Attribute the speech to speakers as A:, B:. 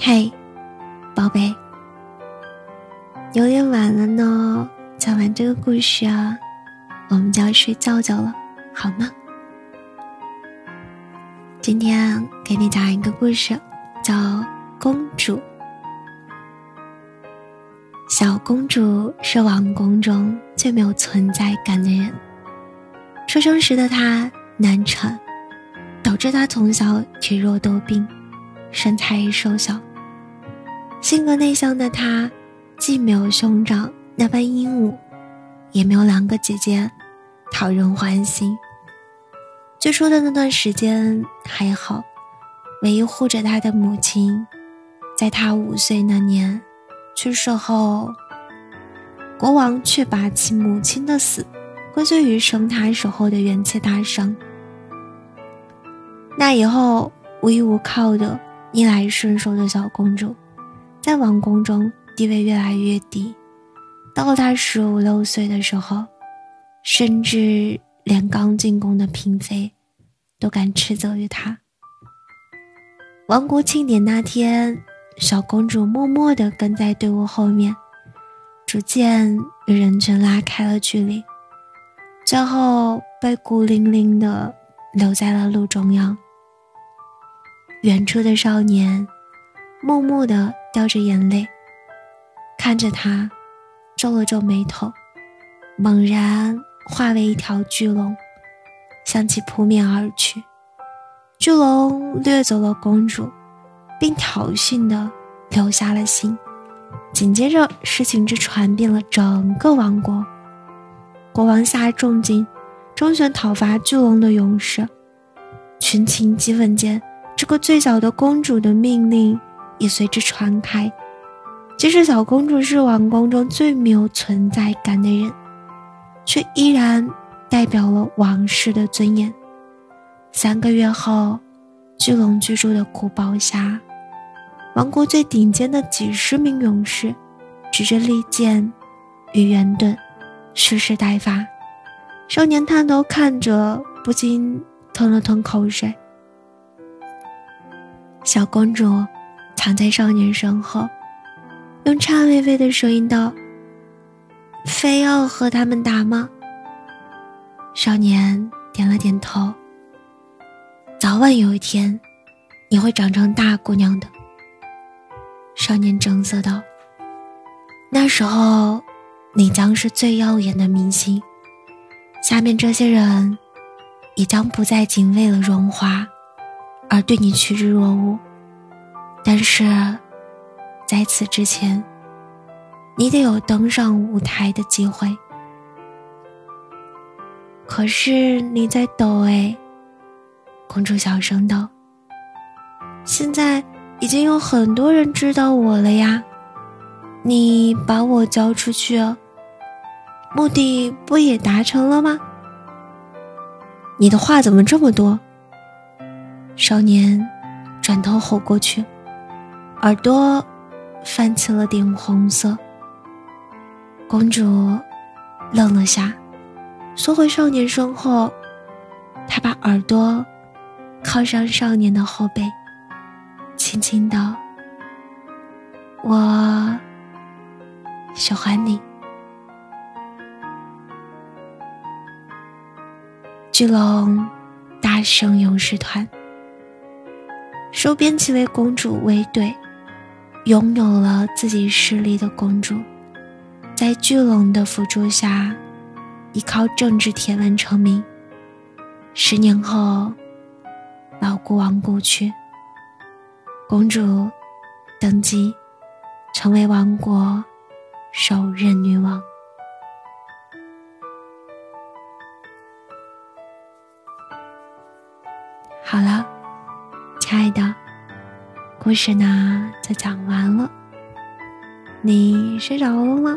A: 嘿，宝贝，有点晚了呢。讲完这个故事啊，我们就要睡觉觉了，好吗？今天给你讲一个故事，叫《公主》。小公主是王宫中最没有存在感的人。出生时的她难产，导致她从小体弱多病，身材瘦小。性格内向的他，既没有兄长那般英武，也没有两个姐姐讨人欢心。最初的那段时间还好，唯一护着他的母亲，在他五岁那年。去世后，国王却把其母亲的死归罪于生他时候的元气大伤。那以后无依无靠的逆来顺受的小公主，在王宫中地位越来越低。到了她十五六岁的时候，甚至连刚进宫的嫔妃都敢斥责于她。王国庆典那天。小公主默默地跟在队伍后面，逐渐与人群拉开了距离，最后被孤零零地留在了路中央。远处的少年默默地掉着眼泪，看着他，皱了皱眉头，猛然化为一条巨龙，向其扑面而去。巨龙掠走了公主。并挑衅的留下了信，紧接着事情就传遍了整个王国。国王下重金，征选讨伐巨龙的勇士。群情激愤间，这个最小的公主的命令也随之传开。即使小公主是王宫中最没有存在感的人，却依然代表了王室的尊严。三个月后，巨龙居住的古堡下。王国最顶尖的几十名勇士，举着利剑与圆盾，蓄势待发。少年探头看着，不禁吞了吞口水。小公主藏在少年身后，用颤巍巍的声音道：“非要和他们打吗？”少年点了点头。早晚有一天，你会长成大姑娘的。少年正色道：“那时候，你将是最耀眼的明星。下面这些人，也将不再仅为了荣华，而对你趋之若鹜。但是，在此之前，你得有登上舞台的机会。可是你在抖哎。”公主小声道：“现在。”已经有很多人知道我了呀，你把我交出去，哦目的不也达成了吗？你的话怎么这么多？少年转头吼过去，耳朵泛起了点红色。公主愣了下，缩回少年身后，她把耳朵靠上少年的后背。轻轻道：“我喜欢你。”巨龙大圣勇士团收编其为公主卫队，拥有了自己势力的公主，在巨龙的辅助下，依靠政治铁腕成名。十年后，老国王故去。公主登基，成为王国首任女王。好了，爱的，故事呢就讲完了。你睡着了吗？